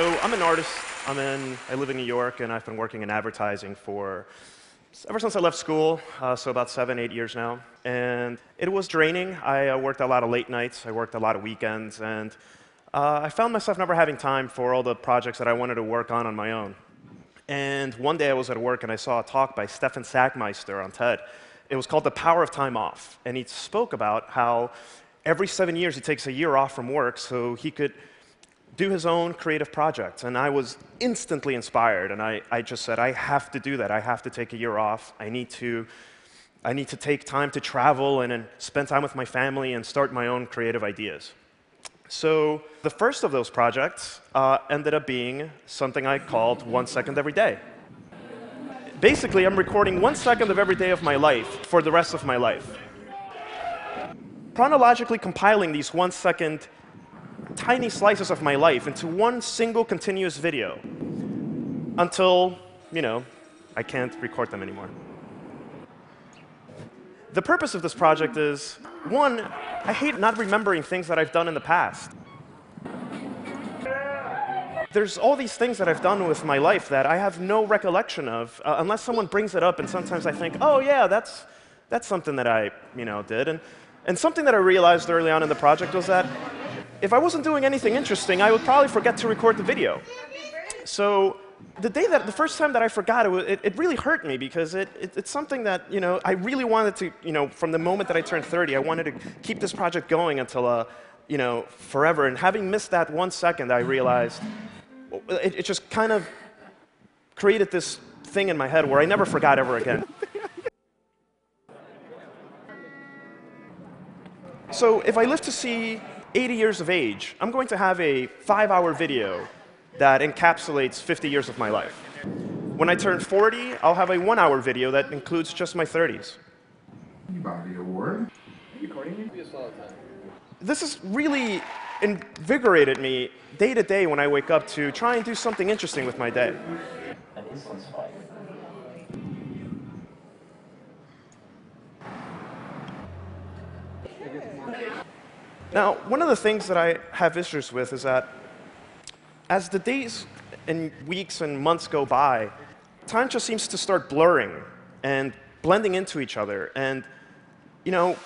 So I'm an artist. I'm in, I live in New York, and I've been working in advertising for ever since I left school, uh, so about seven, eight years now. And it was draining. I uh, worked a lot of late nights. I worked a lot of weekends, and uh, I found myself never having time for all the projects that I wanted to work on on my own. And one day I was at work and I saw a talk by Stefan Sagmeister on TED. It was called The Power of Time Off. And he spoke about how every seven years he takes a year off from work so he could do his own creative projects. And I was instantly inspired. And I, I just said, I have to do that. I have to take a year off. I need to, I need to take time to travel and, and spend time with my family and start my own creative ideas. So the first of those projects uh, ended up being something I called One Second Every Day. Basically, I'm recording one second of every day of my life for the rest of my life. Chronologically compiling these one second tiny slices of my life into one single continuous video until, you know, I can't record them anymore. The purpose of this project is, one, I hate not remembering things that I've done in the past. There's all these things that I've done with my life that I have no recollection of, uh, unless someone brings it up, and sometimes I think, oh yeah, that's, that's something that I you know, did. And, and something that I realized early on in the project was that if I wasn't doing anything interesting, I would probably forget to record the video. So the day that the first time that I forgot it, it, it really hurt me because it, it, it's something that you know I really wanted to you know from the moment that I turned 30, I wanted to keep this project going until uh, you know forever. And having missed that one second, I realized it, it just kind of created this thing in my head where I never forgot ever again. so if I live to see 80 years of age, I'm going to have a five-hour video that encapsulates 50 years of my life. When I turn 40, I'll have a one-hour video that includes just my 30s. Bobby Award. This has really invigorated me day to day when I wake up to try and do something interesting with my day. Now, one of the things that I have issues with is that as the days and weeks and months go by, time just seems to start blurring and blending into each other. And, you know,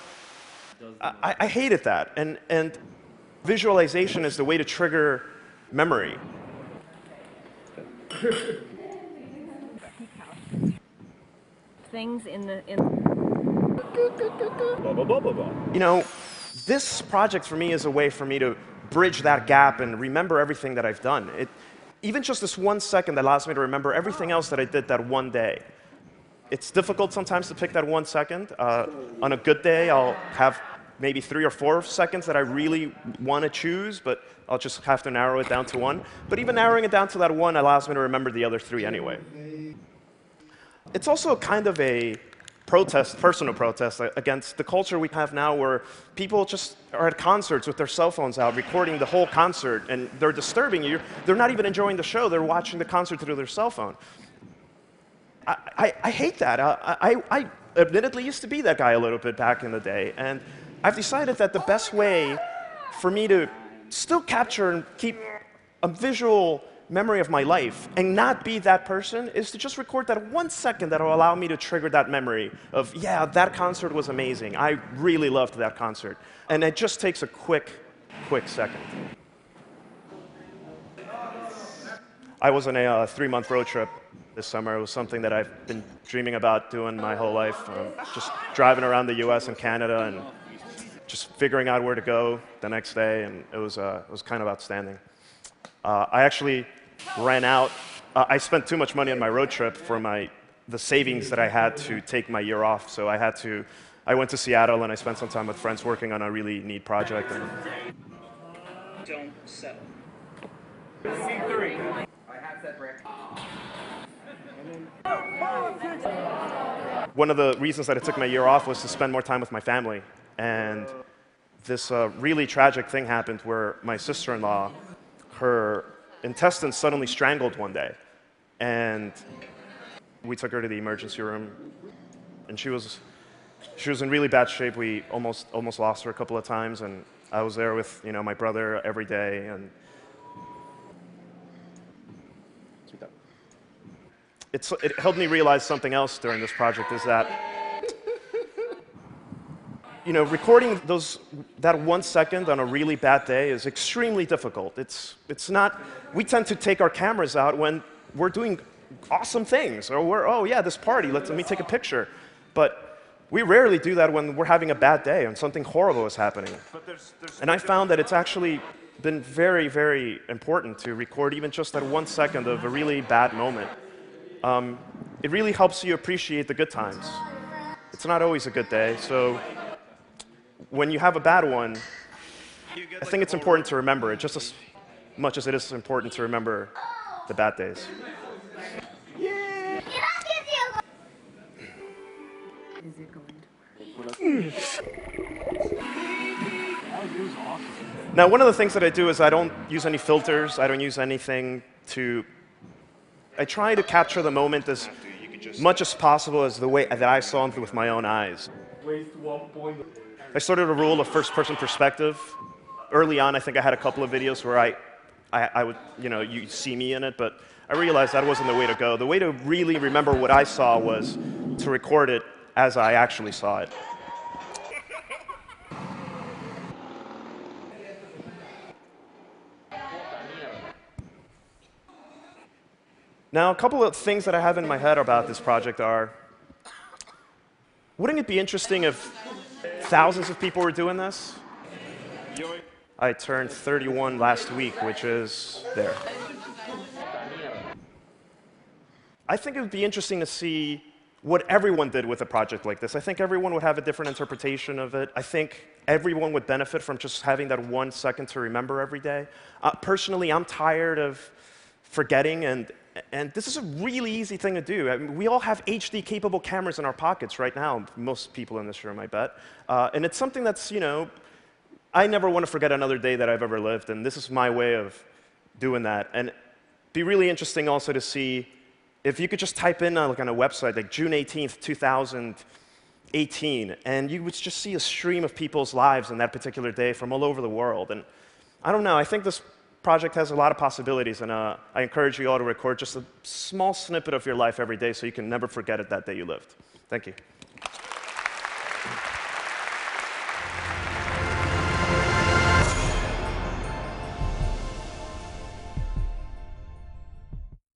I, I hated that. And, and visualization is the way to trigger memory. Things in the in. You know, this project for me is a way for me to bridge that gap and remember everything that I've done. It, even just this one second that allows me to remember everything else that I did that one day. It's difficult sometimes to pick that one second. Uh, on a good day, I'll have maybe three or four seconds that I really want to choose, but I'll just have to narrow it down to one. But even narrowing it down to that one allows me to remember the other three anyway. It's also kind of a protest, personal protest against the culture we have now where people just are at concerts with their cell phones out recording the whole concert and they're disturbing you. They're not even enjoying the show, they're watching the concert through their cell phone. I, I, I hate that. I, I, I admittedly used to be that guy a little bit back in the day. And I've decided that the best way for me to still capture and keep a visual memory of my life and not be that person is to just record that one second that will allow me to trigger that memory of, yeah, that concert was amazing. I really loved that concert. And it just takes a quick, quick second. I was on a uh, three-month road trip this summer. It was something that I've been dreaming about doing my whole life. Um, just driving around the US and Canada and just figuring out where to go the next day, and it was, uh, it was kind of outstanding. Uh, I actually ran out. Uh, I spent too much money on my road trip for my, the savings that I had to take my year off. So I had to, I went to Seattle and I spent some time with friends working on a really neat project. And Don't settle. C3. I have that brick. One of the reasons that I took my year off was to spend more time with my family. And this uh, really tragic thing happened where my sister-in-law her intestines suddenly strangled one day. And we took her to the emergency room, and she was, she was in really bad shape. We almost, almost lost her a couple of times, and I was there with you know, my brother every day. And it's, it helped me realize something else during this project is that you know, recording those, that one second on a really bad day is extremely difficult. It's, it's not, we tend to take our cameras out when we're doing awesome things, or we're, oh yeah, this party, let let me take a picture. But we rarely do that when we're having a bad day and something horrible is happening. And I found that it's actually been very, very important to record even just that one second of a really bad moment. Um, it really helps you appreciate the good times. It's not always a good day, so when you have a bad one, I think it's important to remember it just as much as it is important to remember the bad days. Is it going to Now, one of the things that I do is I don't use any filters. I don't use anything to. I try to capture the moment as much as possible as the way that I saw it with my own eyes. I started a rule of first-person perspective. Early on, I think I had a couple of videos where I, I, I would, you know, you see me in it, but I realized that wasn't the way to go. The way to really remember what I saw was to record it as I actually saw it. Now, a couple of things that I have in my head about this project are wouldn't it be interesting if thousands of people were doing this? I turned 31 last week, which is there. I think it would be interesting to see what everyone did with a project like this. I think everyone would have a different interpretation of it. I think everyone would benefit from just having that one second to remember every day. Uh, personally, I'm tired of forgetting, and, and this is a really easy thing to do. I mean, we all have HD capable cameras in our pockets right now, most people in this room, I bet. Uh, and it's something that's, you know, I never want to forget another day that I've ever lived, and this is my way of doing that. And be really interesting also to see if you could just type in uh, like on a website like June 18th, 2018, and you would just see a stream of people's lives on that particular day from all over the world. And I don't know, I think this project has a lot of possibilities, and uh, I encourage you all to record just a small snippet of your life every day so you can never forget it that day you lived. Thank you.